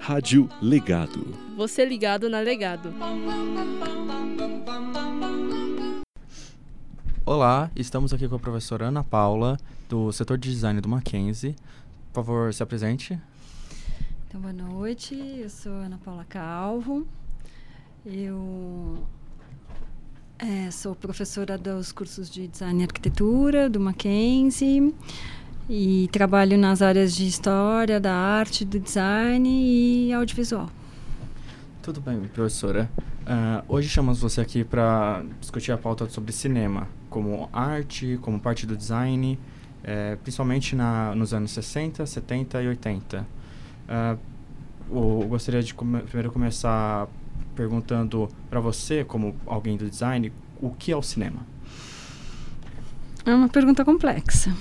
Rádio Legado. Você ligado na Legado. Olá, estamos aqui com a professora Ana Paula, do setor de design do Mackenzie. Por favor, se apresente. Então, boa noite. Eu sou Ana Paula Calvo. Eu é, sou professora dos cursos de design e arquitetura do Mackenzie e trabalho nas áreas de história, da arte, do design e audiovisual. Tudo bem, professora. Uh, hoje chamamos você aqui para discutir a pauta sobre cinema, como arte, como parte do design, é, principalmente na, nos anos 60, 70 e 80. Uh, eu gostaria de come primeiro começar perguntando para você, como alguém do design, o que é o cinema? É uma pergunta complexa.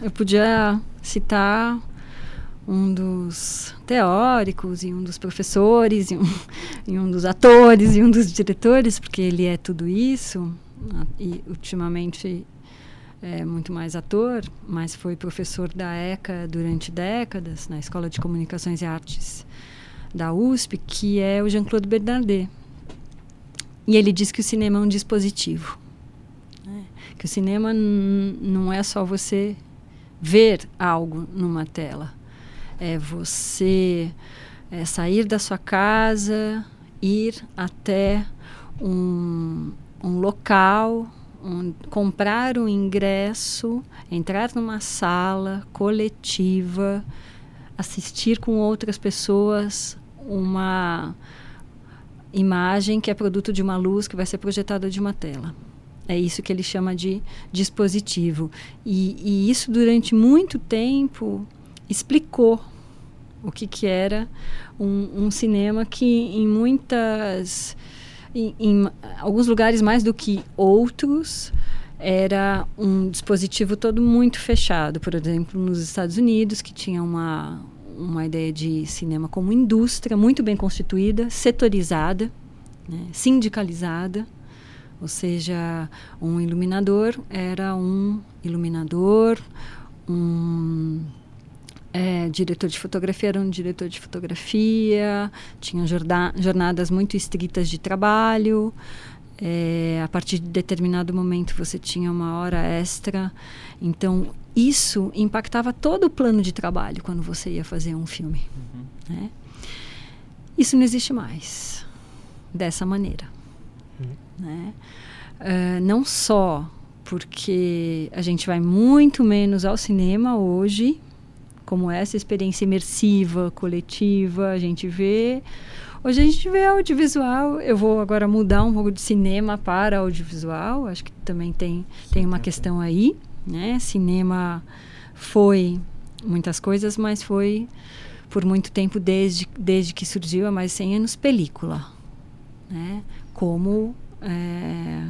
Eu podia citar um dos teóricos e um dos professores e um, e um dos atores e um dos diretores, porque ele é tudo isso e ultimamente é muito mais ator, mas foi professor da ECA durante décadas na Escola de Comunicações e Artes da USP, que é o Jean-Claude Bernardet. E ele diz que o cinema é um dispositivo. Né? Que o cinema não é só você ver algo numa tela. É você é, sair da sua casa, ir até um, um local, um, comprar um ingresso, entrar numa sala coletiva, assistir com outras pessoas uma imagem que é produto de uma luz que vai ser projetada de uma tela. É isso que ele chama de dispositivo. E, e isso, durante muito tempo, explicou o que, que era um, um cinema que, em muitas. Em, em, alguns lugares mais do que outros, era um dispositivo todo muito fechado. Por exemplo, nos Estados Unidos, que tinha uma, uma ideia de cinema como indústria muito bem constituída, setorizada, né, sindicalizada. Ou seja, um iluminador era um iluminador, um é, diretor de fotografia era um diretor de fotografia, tinha jornadas muito estritas de trabalho. É, a partir de determinado momento você tinha uma hora extra. Então, isso impactava todo o plano de trabalho quando você ia fazer um filme. Uhum. Né? Isso não existe mais dessa maneira. Uhum. Né? Uh, não só porque a gente vai muito menos ao cinema hoje, como essa experiência imersiva, coletiva, a gente vê. Hoje a gente vê audiovisual. Eu vou agora mudar um pouco de cinema para audiovisual. Acho que também tem, tem uma questão aí. Né? Cinema foi muitas coisas, mas foi por muito tempo, desde, desde que surgiu há mais de 100 anos, película. Né? Como, é,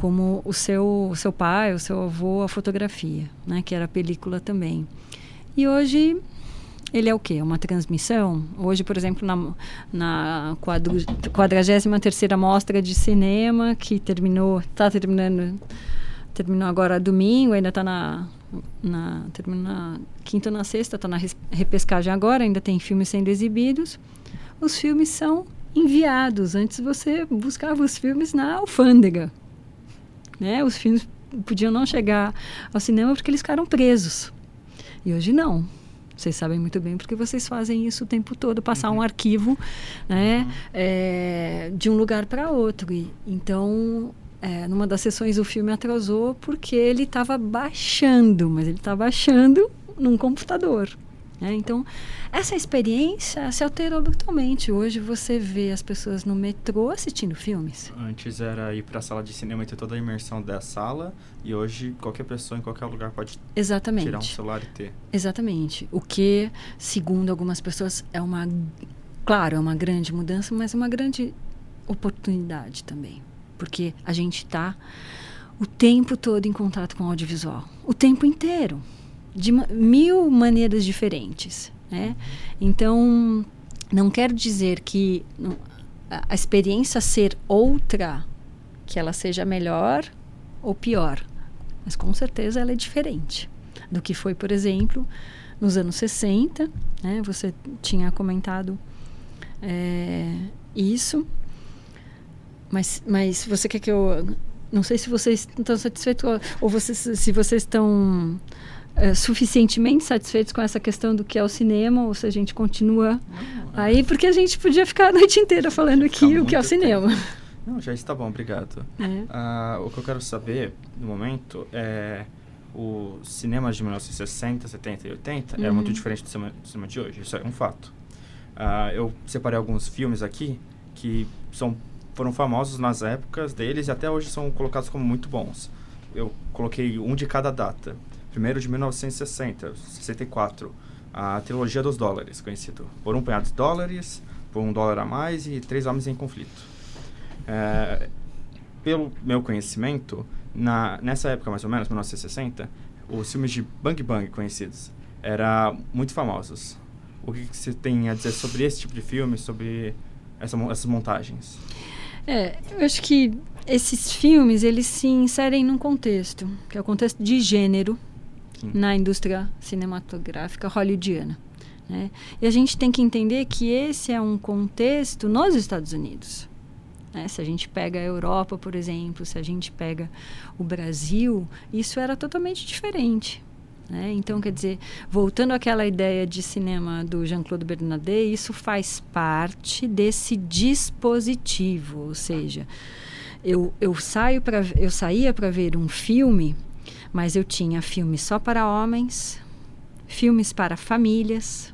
como o, seu, o seu pai, o seu avô, a fotografia, né? que era película também. E hoje ele é o quê? Uma transmissão? Hoje, por exemplo, na, na 43ª Mostra de Cinema, que terminou, está terminando terminou agora domingo, ainda está na, na na quinta ou na sexta, está na repescagem agora, ainda tem filmes sendo exibidos. Os filmes são enviados. Antes você buscava os filmes na alfândega. Né? Os filmes podiam não chegar ao cinema porque eles ficaram presos. E hoje não. Vocês sabem muito bem porque vocês fazem isso o tempo todo, passar uhum. um arquivo né, uhum. é, de um lugar para outro. E, então, é, numa das sessões o filme atrasou porque ele estava baixando, mas ele estava baixando num computador. Né? Então, essa experiência se alterou brutalmente. Hoje você vê as pessoas no metrô assistindo filmes. Antes era ir para a sala de cinema e ter toda a imersão da sala, e hoje qualquer pessoa em qualquer lugar pode Exatamente. tirar um celular e ter. Exatamente. O que, segundo algumas pessoas, é uma. Claro, é uma grande mudança, mas é uma grande oportunidade também porque a gente está o tempo todo em contato com o audiovisual, o tempo inteiro, de mil maneiras diferentes, né? Então, não quero dizer que a experiência ser outra, que ela seja melhor ou pior, mas com certeza ela é diferente do que foi, por exemplo, nos anos 60, né? Você tinha comentado é, isso. Mas, mas você quer que eu. Não sei se vocês estão satisfeitos ou se vocês estão é, suficientemente satisfeitos com essa questão do que é o cinema ou se a gente continua não, aí, porque a gente podia ficar a noite inteira falando aqui o que é o cinema. Tempo. Não, já está bom, obrigado. É. Uh, o que eu quero saber, no momento, é o cinema de 1960, 70 e 80 uhum. era muito diferente do cinema, do cinema, de hoje. Isso é um fato. Uh, eu separei alguns filmes aqui que são foram famosos nas épocas deles e até hoje são colocados como muito bons. Eu coloquei um de cada data. Primeiro de 1960, 64, a trilogia dos dólares, conhecido por um punhado de dólares, por um dólar a mais e três homens em conflito. É, pelo meu conhecimento, na, nessa época mais ou menos, 1960, os filmes de Bang Bang conhecidos eram muito famosos. O que, que você tem a dizer sobre esse tipo de filme, sobre essa, essas montagens? É, eu acho que esses filmes, eles se inserem num contexto, que é o contexto de gênero Na indústria cinematográfica hollywoodiana. Né? E a gente tem que entender que esse é um contexto nos Estados Unidos. Né? Se a gente pega a Europa, por exemplo, se a gente pega o Brasil, isso era totalmente diferente. Né? Então, quer dizer, voltando àquela ideia de cinema do Jean-Claude Bernardet, isso faz parte desse dispositivo, ou seja, eu, eu, saio pra, eu saía para ver um filme, mas eu tinha filmes só para homens, filmes para famílias,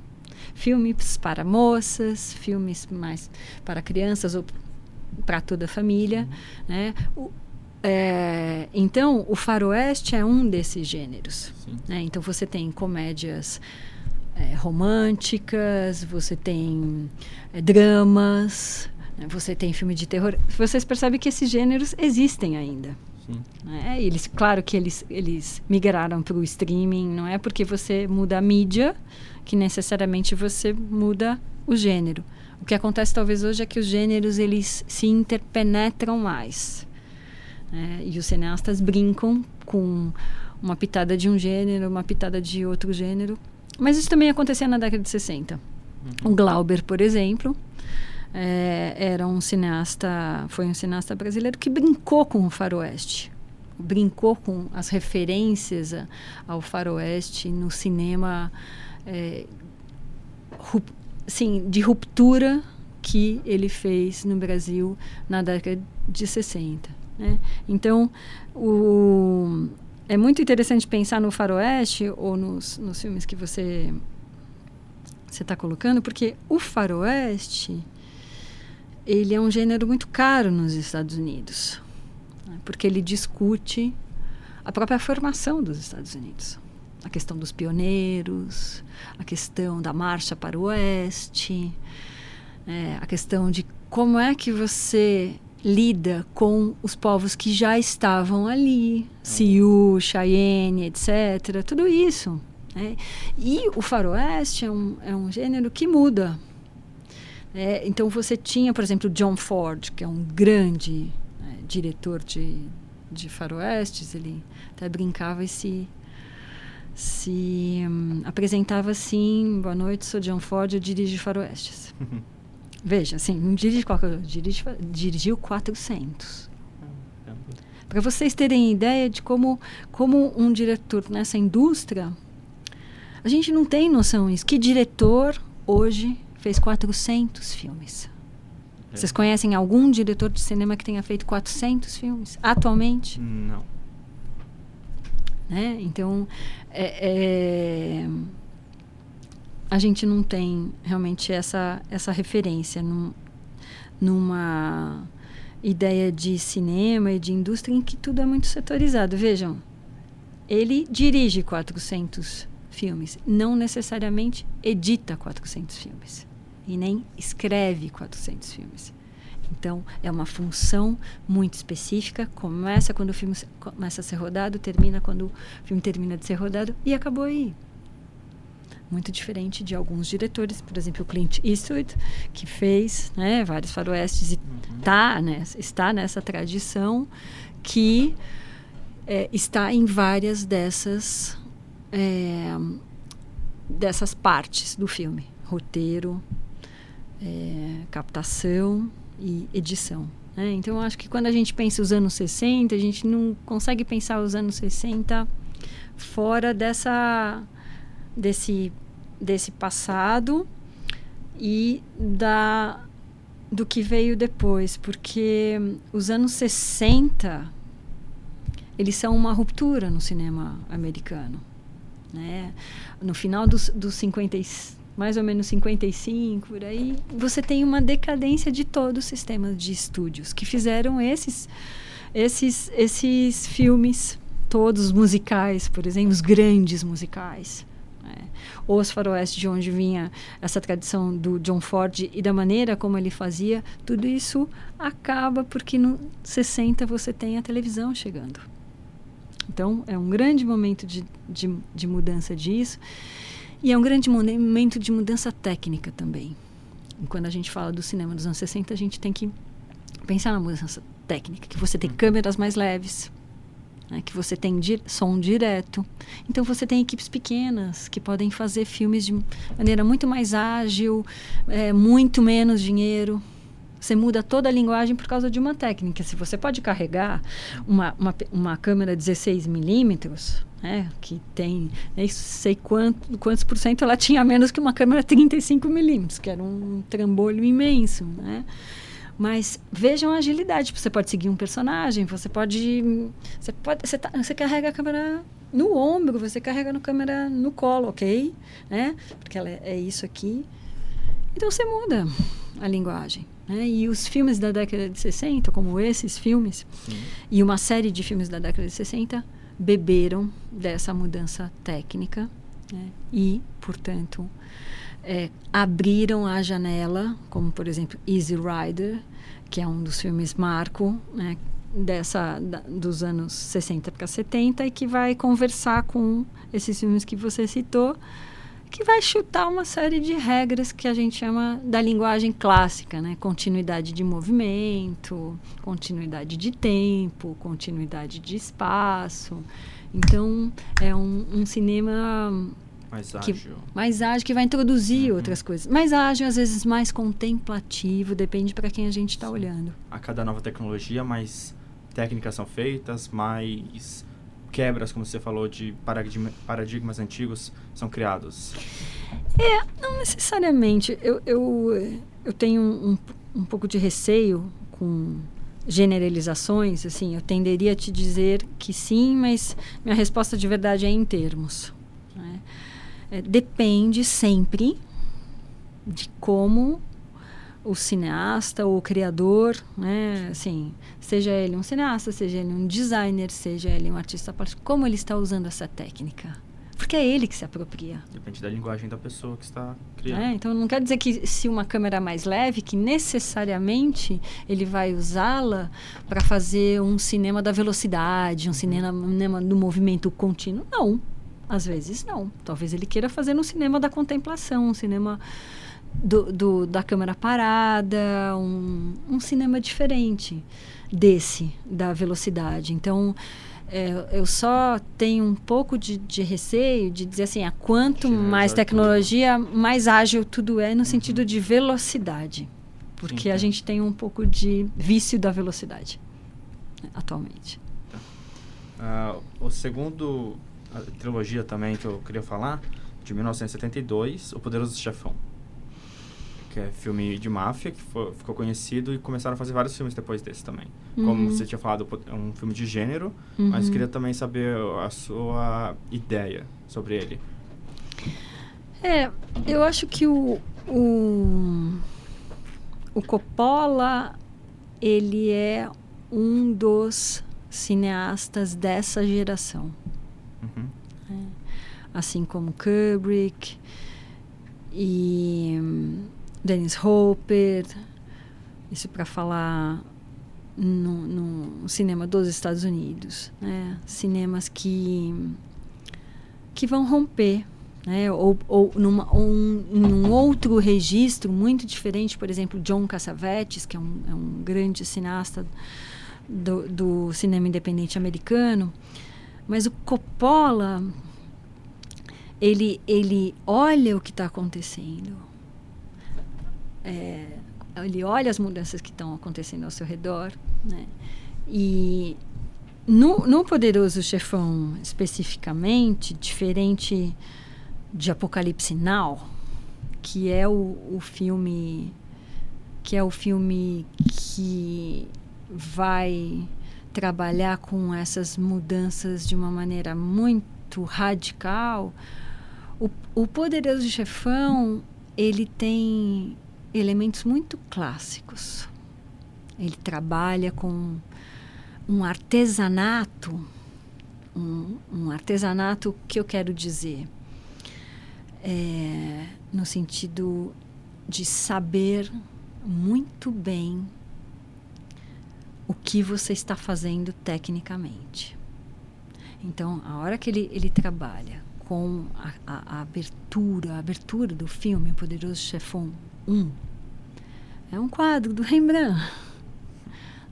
filmes para moças, filmes mais para crianças ou para toda a família, né? O, é, então, o faroeste é um desses gêneros. Né? Então, você tem comédias é, românticas, você tem é, dramas, né? você tem filme de terror. Vocês percebem que esses gêneros existem ainda. Né? Eles, claro que eles, eles migraram para o streaming, não é porque você muda a mídia que necessariamente você muda o gênero. O que acontece talvez hoje é que os gêneros eles se interpenetram mais. É, e os cineastas brincam com uma pitada de um gênero, uma pitada de outro gênero. Mas isso também acontecia na década de 60. Uhum. O Glauber, por exemplo, é, era um cineasta, foi um cineasta brasileiro que brincou com o faroeste. Brincou com as referências ao faroeste no cinema é, sim, de ruptura que ele fez no Brasil na década de 60. Né? Então, o, é muito interessante pensar no faroeste ou nos, nos filmes que você você está colocando, porque o faroeste ele é um gênero muito caro nos Estados Unidos, né? porque ele discute a própria formação dos Estados Unidos, a questão dos pioneiros, a questão da marcha para o oeste, é, a questão de como é que você lida com os povos que já estavam ali, Sioux, Cheyenne, etc. Tudo isso. Né? E o faroeste é um, é um gênero que muda. É, então você tinha, por exemplo, John Ford, que é um grande né, diretor de, de faroestes, ele até brincava e se, se um, apresentava assim, boa noite, sou John Ford, eu dirijo faroestes. Veja, assim, não dirige qualquer dirige, dirigiu 400. Para vocês terem ideia de como, como um diretor nessa indústria, a gente não tem noção disso. Que diretor hoje fez 400 filmes? É. Vocês conhecem algum diretor de cinema que tenha feito 400 filmes atualmente? Não. Né? Então, é, é a gente não tem realmente essa, essa referência num, numa ideia de cinema e de indústria em que tudo é muito setorizado. Vejam, ele dirige 400 filmes, não necessariamente edita 400 filmes e nem escreve 400 filmes. Então, é uma função muito específica. Começa quando o filme começa a ser rodado, termina quando o filme termina de ser rodado e acabou aí muito diferente de alguns diretores, por exemplo, o Clint Eastwood, que fez né, vários faroestes e uhum. tá, né, está nessa tradição que é, está em várias dessas é, dessas partes do filme: roteiro, é, captação e edição. Né? Então, eu acho que quando a gente pensa os anos 60, a gente não consegue pensar os anos 60 fora dessa desse desse passado e da do que veio depois, porque os anos 60 eles são uma ruptura no cinema americano, né? No final dos, dos 50 mais ou menos 55 por aí, você tem uma decadência de todo o sistema de estúdios que fizeram esses esses esses filmes todos musicais, por exemplo, os grandes musicais. Né? Os faroeste de onde vinha essa tradição do John Ford e da maneira como ele fazia, tudo isso acaba porque no 60 você tem a televisão chegando. Então, é um grande momento de, de, de mudança disso. E é um grande momento de mudança técnica também. E quando a gente fala do cinema dos anos 60, a gente tem que pensar na mudança técnica, que você tem uhum. câmeras mais leves, né, que você tem di som direto. Então você tem equipes pequenas que podem fazer filmes de maneira muito mais ágil, é, muito menos dinheiro. Você muda toda a linguagem por causa de uma técnica. Se você pode carregar uma, uma, uma câmera 16 milímetros, né, que tem nem sei quanto, quantos por cento ela tinha menos que uma câmera 35 milímetros, que era um trambolho imenso, né? Mas vejam a agilidade. Você pode seguir um personagem, você pode. Você, pode, você, tá, você carrega a câmera no ombro, você carrega a câmera no colo, ok? Né? Porque ela é, é isso aqui. Então você muda a linguagem. Né? E os filmes da década de 60, como esses filmes, Sim. e uma série de filmes da década de 60, beberam dessa mudança técnica né? e, portanto, é, abriram a janela, como por exemplo Easy Rider, que é um dos filmes marco né, dessa da, dos anos 60 para 70 e que vai conversar com esses filmes que você citou, que vai chutar uma série de regras que a gente chama da linguagem clássica, né? Continuidade de movimento, continuidade de tempo, continuidade de espaço. Então, é um, um cinema mais ágil. Que, mais ágil, que vai introduzir uhum. outras coisas. Mais ágil, às vezes mais contemplativo, depende para quem a gente está olhando. A cada nova tecnologia, mais técnicas são feitas, mais quebras, como você falou, de paradigma, paradigmas antigos são criados. É, não necessariamente. Eu, eu, eu tenho um, um pouco de receio com generalizações, assim, eu tenderia a te dizer que sim, mas minha resposta de verdade é em termos. Né? é, depende sempre de como o cineasta ou o criador, né, assim, seja ele um cineasta, seja ele um designer, seja ele um artista plástico, como ele está usando essa técnica. Porque é ele que se apropria. Depende da linguagem da pessoa que está criando. É, então não quer dizer que se uma câmera é mais leve, que necessariamente ele vai usá-la para fazer um cinema da velocidade, um cinema do movimento contínuo. Não. Às vezes não. Talvez ele queira fazer no cinema da contemplação, um cinema do, do da câmera parada, um, um cinema diferente desse, da velocidade. Então, é, eu só tenho um pouco de, de receio de dizer assim, a quanto mais tecnologia, mais ágil tudo é no uhum. sentido de velocidade. Porque Sim, a gente tem um pouco de vício da velocidade né, atualmente. Tá. Uh, o segundo a trilogia também que eu queria falar, de 1972, O Poderoso Chefão. Que é filme de máfia, que foi, ficou conhecido e começaram a fazer vários filmes depois desse também. Uhum. Como você tinha falado, é um filme de gênero, uhum. mas queria também saber a sua ideia sobre ele. É, eu acho que o, o, o Coppola, ele é um dos cineastas dessa geração. Uhum. É. Assim como Kubrick e Dennis Hopper, isso para falar no, no, cinema dos Estados Unidos, né? cinemas que que vão romper, né? ou, ou numa, um, num outro registro muito diferente, por exemplo, John Cassavetes, que é um, é um grande cineasta do, do cinema independente americano, mas o Coppola, ele, ele olha o que está acontecendo. É, ele olha as mudanças que estão acontecendo ao seu redor, né? E no, no Poderoso Chefão, especificamente, diferente de Apocalipse Now, que é o, o filme que é o filme que vai trabalhar com essas mudanças de uma maneira muito radical. O, o Poderoso Chefão ele tem elementos muito clássicos. Ele trabalha com um artesanato, um, um artesanato que eu quero dizer é, no sentido de saber muito bem o que você está fazendo tecnicamente. Então, a hora que ele, ele trabalha com a, a, a abertura, a abertura do filme Poderoso Chefão 1, é um quadro do Rembrandt.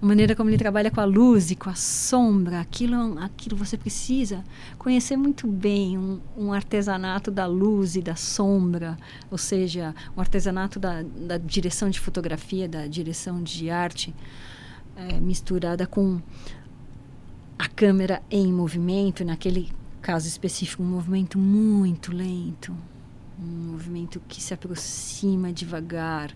A maneira como ele trabalha com a luz e com a sombra, aquilo, aquilo você precisa conhecer muito bem um, um artesanato da luz e da sombra, ou seja, um artesanato da, da direção de fotografia, da direção de arte, é, misturada com a câmera em movimento, naquele caso específico, um movimento muito lento, um movimento que se aproxima devagar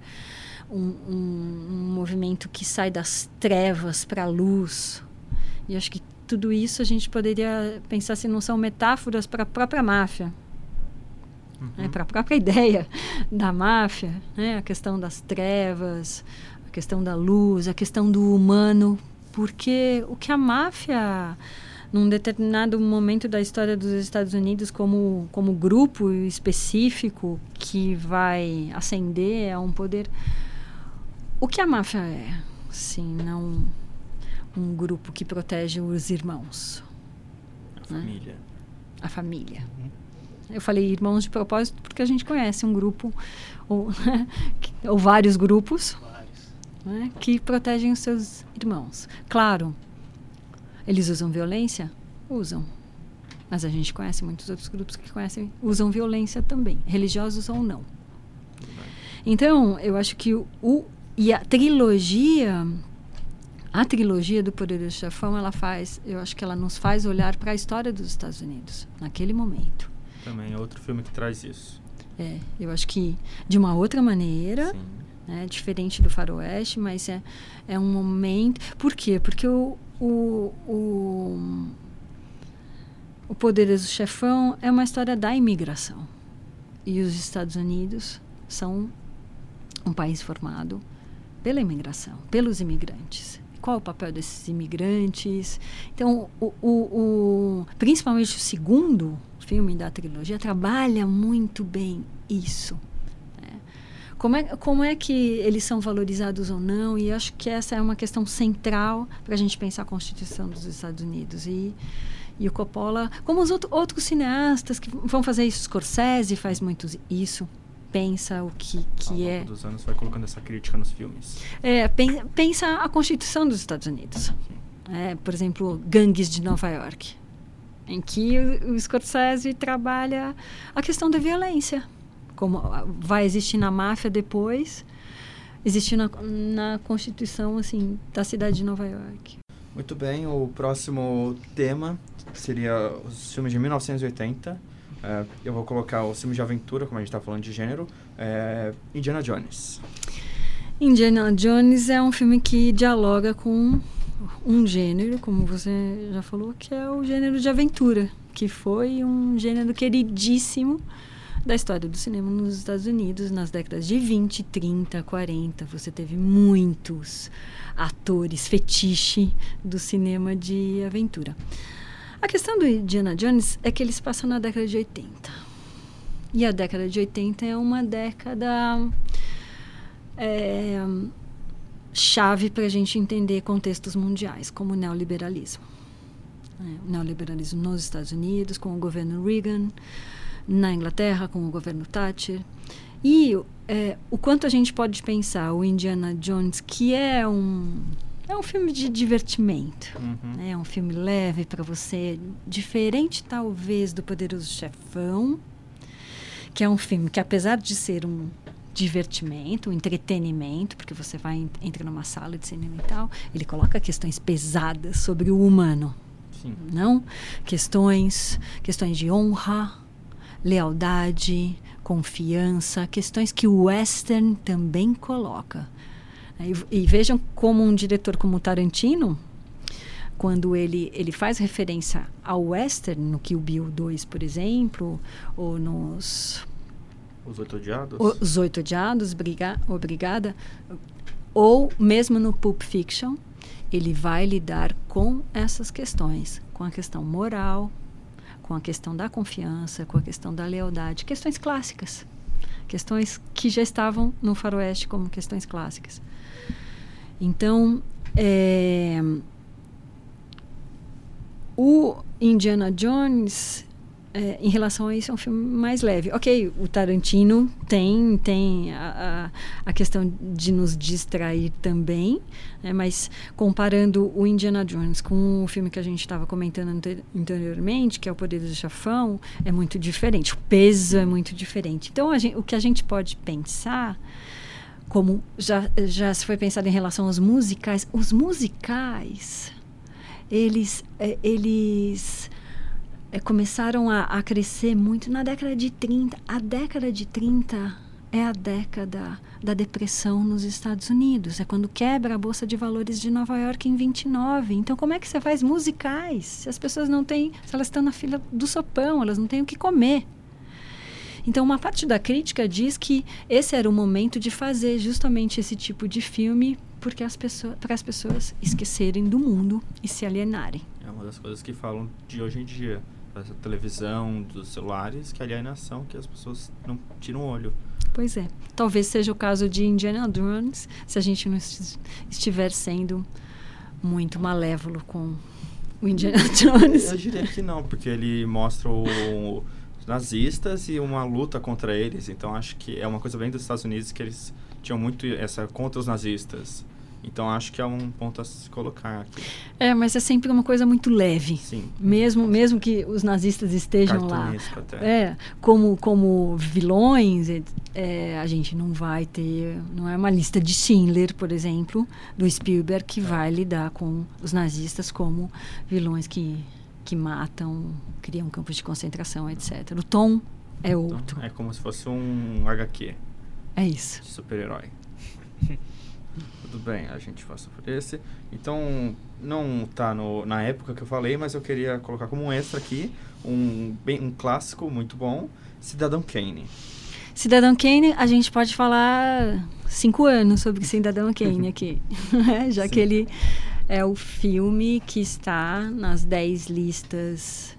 um, um, um movimento que sai das trevas para a luz. E acho que tudo isso a gente poderia pensar se não são metáforas para a própria máfia. Uhum. Né, para a própria ideia da máfia, né? a questão das trevas, a questão da luz, a questão do humano, porque o que a máfia, num determinado momento da história dos Estados Unidos, como, como grupo específico que vai ascender a um poder o que a máfia é? Sim, não um grupo que protege os irmãos. A né? família. A família. Uhum. Eu falei irmãos de propósito porque a gente conhece um grupo ou, ou vários grupos né, que protegem os seus irmãos. Claro, eles usam violência? Usam. Mas a gente conhece muitos outros grupos que conhecem, usam violência também, religiosos ou não. Então, eu acho que o, o e a trilogia, a trilogia do Poderoso Chefão, ela faz, eu acho que ela nos faz olhar para a história dos Estados Unidos naquele momento. Também é outro filme que traz isso. É, eu acho que de uma outra maneira, né, diferente do Faroeste, mas é, é um momento. Por quê? Porque o, o, o, o Poderoso Chefão é uma história da imigração. E os Estados Unidos são um país formado pela imigração, pelos imigrantes. Qual o papel desses imigrantes? Então, o, o, o, principalmente o segundo filme da trilogia trabalha muito bem isso. Como, é, como é que eles são valorizados ou não? E acho que essa é uma questão central para a gente pensar a Constituição dos Estados Unidos. E, e o Coppola, como os outro, outros cineastas que vão fazer isso, Scorsese faz muito isso, pensa o que, que Ao é. Ao dos anos vai colocando essa crítica nos filmes. É, pensa a Constituição dos Estados Unidos. É, por exemplo, Gangues de Nova York, em que o, o Scorsese trabalha a questão da violência, como vai existir na máfia depois, existe na, na Constituição assim da cidade de Nova York. Muito bem, o próximo tema seria os filmes de 1980 é, eu vou colocar o filme de aventura, como a gente está falando de gênero, é Indiana Jones. Indiana Jones é um filme que dialoga com um gênero, como você já falou, que é o gênero de aventura, que foi um gênero queridíssimo da história do cinema nos Estados Unidos nas décadas de 20, 30, 40. Você teve muitos atores fetiche do cinema de aventura. A questão do Indiana Jones é que eles passam na década de 80. E a década de 80 é uma década é, chave para a gente entender contextos mundiais, como o neoliberalismo. É, o neoliberalismo nos Estados Unidos, com o governo Reagan, na Inglaterra, com o governo Thatcher. E é, o quanto a gente pode pensar o Indiana Jones, que é um é um filme de divertimento. Uhum. Né? É um filme leve para você, diferente talvez do Poderoso Chefão, que é um filme que, apesar de ser um divertimento, um entretenimento, porque você vai entra numa sala de cinema e tal, ele coloca questões pesadas sobre o humano, Sim. não? Questões, questões de honra, lealdade, confiança, questões que o western também coloca. E, e vejam como um diretor como Tarantino, quando ele, ele faz referência ao western, no Kill Bill 2, por exemplo, ou nos... Os Oito Odiados? Os Oito Odiados, briga, obrigada. Ou mesmo no Pulp Fiction, ele vai lidar com essas questões, com a questão moral, com a questão da confiança, com a questão da lealdade, questões clássicas, questões que já estavam no faroeste como questões clássicas. Então, é, o Indiana Jones, é, em relação a isso, é um filme mais leve. Ok, o Tarantino tem, tem a, a, a questão de nos distrair também, né, mas comparando o Indiana Jones com o filme que a gente estava comentando anteriormente, que é O Poder do Chafão, é muito diferente. O peso é muito diferente. Então, gente, o que a gente pode pensar como já, já se foi pensado em relação aos musicais, os musicais, eles, é, eles é, começaram a, a, crescer muito na década de 30. A década de 30 é a década da depressão nos Estados Unidos. É quando quebra a Bolsa de Valores de Nova York em 29. Então, como é que você faz musicais se as pessoas não têm, se elas estão na fila do sopão, elas não têm o que comer? Então, uma parte da crítica diz que esse era o momento de fazer justamente esse tipo de filme porque as pessoas, para as pessoas esquecerem do mundo e se alienarem. É uma das coisas que falam de hoje em dia, da televisão, dos celulares, que a alienação que as pessoas não tiram o olho. Pois é. Talvez seja o caso de Indiana Jones, se a gente não estiver sendo muito malévolo com o Indiana Jones. Eu diria que não, porque ele mostra o nazistas e uma luta contra eles. Então acho que é uma coisa bem dos Estados Unidos que eles tinham muito essa contra os nazistas. Então acho que é um ponto a se colocar aqui. É, mas é sempre uma coisa muito leve. Sim. Mesmo, mesmo que os nazistas estejam lá. Até. É, como, como vilões, é, a gente não vai ter. Não é uma lista de Schindler, por exemplo, do Spielberg, que é. vai lidar com os nazistas como vilões que que matam, criam campos de concentração, etc. O tom é então, outro. É como se fosse um HQ. É isso. De super-herói. Tudo bem, a gente passa por esse. Então, não tá no, na época que eu falei, mas eu queria colocar como um extra aqui um, bem, um clássico muito bom, Cidadão Kane. Cidadão Kane, a gente pode falar cinco anos sobre Cidadão Kane aqui, né? já Sim. que ele é o filme que está nas 10 listas,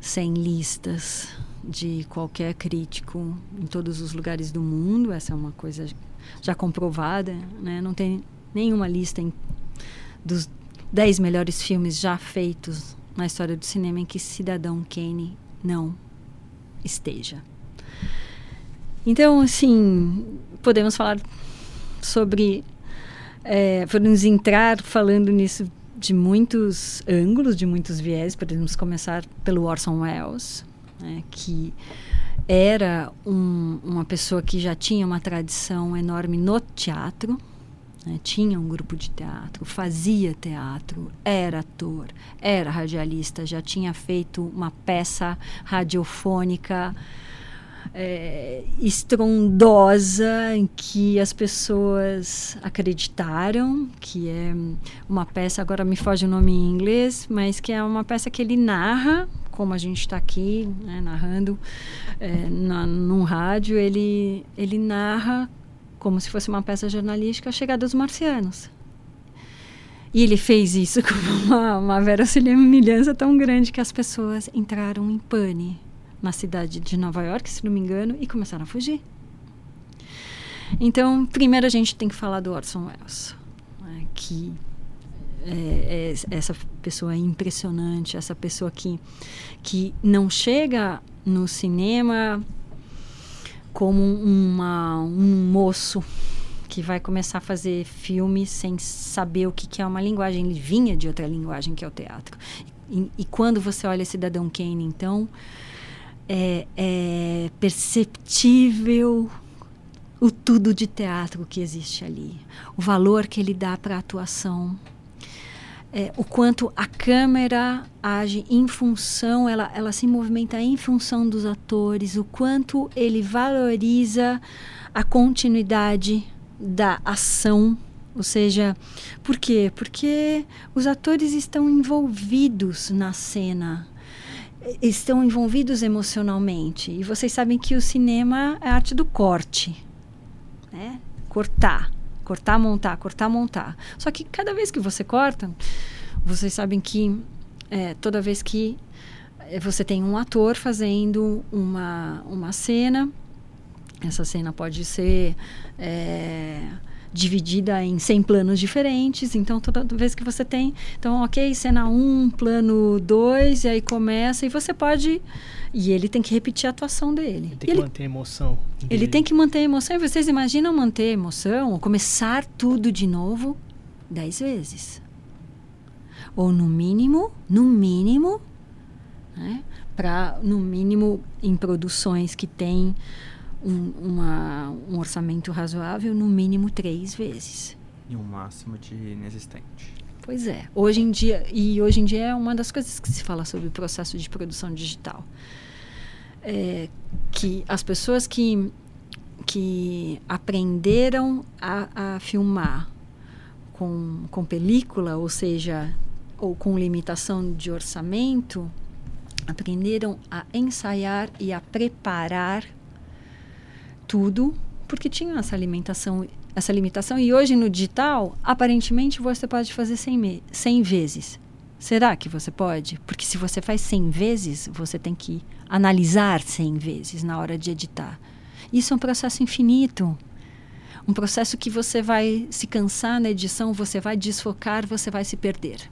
100 listas de qualquer crítico em todos os lugares do mundo. Essa é uma coisa já comprovada. Né? Não tem nenhuma lista em, dos 10 melhores filmes já feitos na história do cinema em que Cidadão Kane não esteja. Então, assim, podemos falar sobre é, podemos entrar falando nisso de muitos ângulos, de muitos viés. Podemos começar pelo Orson Welles, né, que era um, uma pessoa que já tinha uma tradição enorme no teatro. Né, tinha um grupo de teatro, fazia teatro, era ator, era radialista, já tinha feito uma peça radiofônica é, estrondosa em que as pessoas acreditaram que é uma peça agora me foge o nome em inglês mas que é uma peça que ele narra como a gente está aqui né, narrando é, na, num rádio ele ele narra como se fosse uma peça jornalística a chegada dos marcianos e ele fez isso com uma, uma verossimilhança tão grande que as pessoas entraram em pane na cidade de Nova York, se não me engano, e começaram a fugir. Então, primeiro a gente tem que falar do Orson Welles, né, que é, é, essa pessoa é impressionante, essa pessoa que, que não chega no cinema como uma, um moço que vai começar a fazer filme sem saber o que, que é uma linguagem. Ele vinha de outra linguagem que é o teatro. E, e quando você olha Cidadão Kane, então, é, é perceptível o tudo de teatro que existe ali, o valor que ele dá para a atuação, é, o quanto a câmera age em função, ela, ela se movimenta em função dos atores, o quanto ele valoriza a continuidade da ação. Ou seja, por quê? Porque os atores estão envolvidos na cena, estão envolvidos emocionalmente. E vocês sabem que o cinema é a arte do corte né? Cortar, cortar, montar, cortar, montar. Só que cada vez que você corta, vocês sabem que é, toda vez que é, você tem um ator fazendo uma, uma cena, essa cena pode ser é, dividida em 100 planos diferentes. Então, toda vez que você tem. Então, ok, cena 1, um, plano 2, e aí começa, e você pode e ele tem que repetir a atuação dele. Ele tem que ele, manter a emoção. Dele. Ele tem que manter a emoção. E vocês imaginam manter a emoção ou começar tudo de novo dez vezes? Ou no mínimo, no mínimo, né, para no mínimo em produções que têm um, uma, um orçamento razoável, no mínimo três vezes. E um máximo de inexistente. Pois é. Hoje em dia, e hoje em dia é uma das coisas que se fala sobre o processo de produção digital é, que as pessoas que, que aprenderam a, a filmar com, com película, ou seja, ou com limitação de orçamento, aprenderam a ensaiar e a preparar tudo, porque tinham essa alimentação, essa limitação. E hoje no digital, aparentemente você pode fazer 100, 100 vezes. Será que você pode? Porque se você faz 100 vezes, você tem que analisar 100 vezes na hora de editar. Isso é um processo infinito. Um processo que você vai se cansar na edição, você vai desfocar, você vai se perder.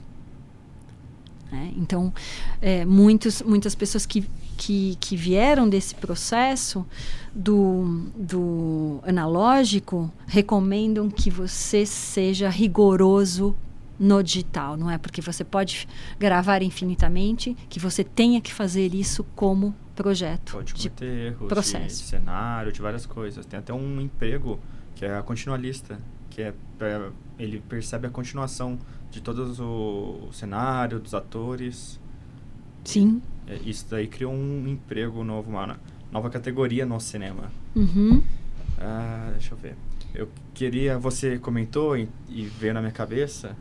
É, então, é, muitos, muitas pessoas que, que, que vieram desse processo do, do analógico recomendam que você seja rigoroso no digital, não é? Porque você pode gravar infinitamente, que você tenha que fazer isso como projeto. Pode cometer de erros processo. de cenário, de várias coisas. Tem até um emprego que é a continualista, que é pra, ele percebe a continuação de todo o, o cenário, dos atores. Sim. É, isso daí criou um emprego novo, uma nova categoria no cinema. Uhum. Ah, deixa eu ver. Eu queria, você comentou e, e veio na minha cabeça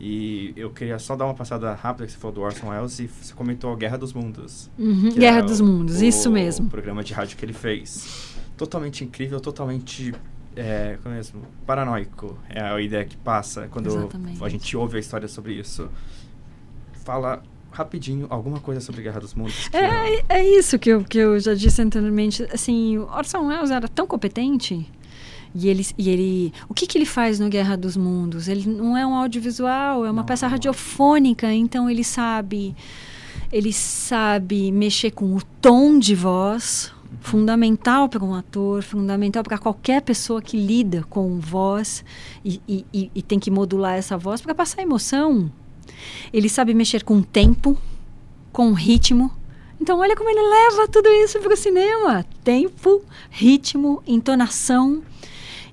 e eu queria só dar uma passada rápida que você falou do Orson Welles e você comentou a Guerra dos Mundos. Uhum, Guerra dos o, Mundos, isso mesmo. O programa de rádio que ele fez. Totalmente incrível, totalmente é, como é mesmo, paranoico. É a ideia que passa quando Exatamente. a gente ouve a história sobre isso. Fala rapidinho alguma coisa sobre Guerra dos Mundos. É, é isso que eu, que eu já disse anteriormente. Assim, o Orson Welles era tão competente e ele, e ele, o que, que ele faz no Guerra dos Mundos? Ele não é um audiovisual, é uma não, peça radiofônica, então ele sabe, ele sabe mexer com o tom de voz, uhum. fundamental para um ator, fundamental para qualquer pessoa que lida com voz e, e, e, e tem que modular essa voz para passar emoção. Ele sabe mexer com tempo, com ritmo. Então, olha como ele leva tudo isso para o cinema: tempo, ritmo, entonação.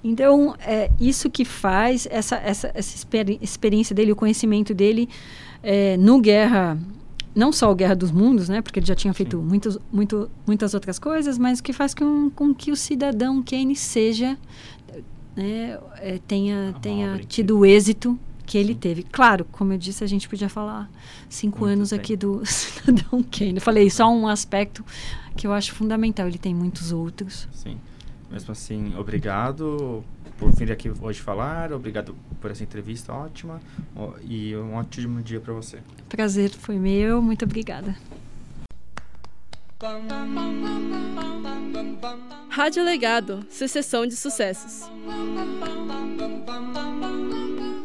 Então, é isso que faz essa, essa, essa experi experiência dele, o conhecimento dele é, no Guerra, não só o Guerra dos Mundos, né, porque ele já tinha feito muitos, muito, muitas outras coisas, mas o que faz com, com que o cidadão Kane seja, né, é, tenha, tenha tido êxito que ele Sim. teve. Claro, como eu disse, a gente podia falar cinco Muito anos bem. aqui do cidadão Kane. Eu falei só um aspecto que eu acho fundamental. Ele tem muitos outros. Sim. Mesmo assim, obrigado por vir aqui hoje falar, obrigado por essa entrevista ótima e um ótimo dia para você. Prazer foi meu, muito obrigada. Rádio Legado, sucessão de sucessos.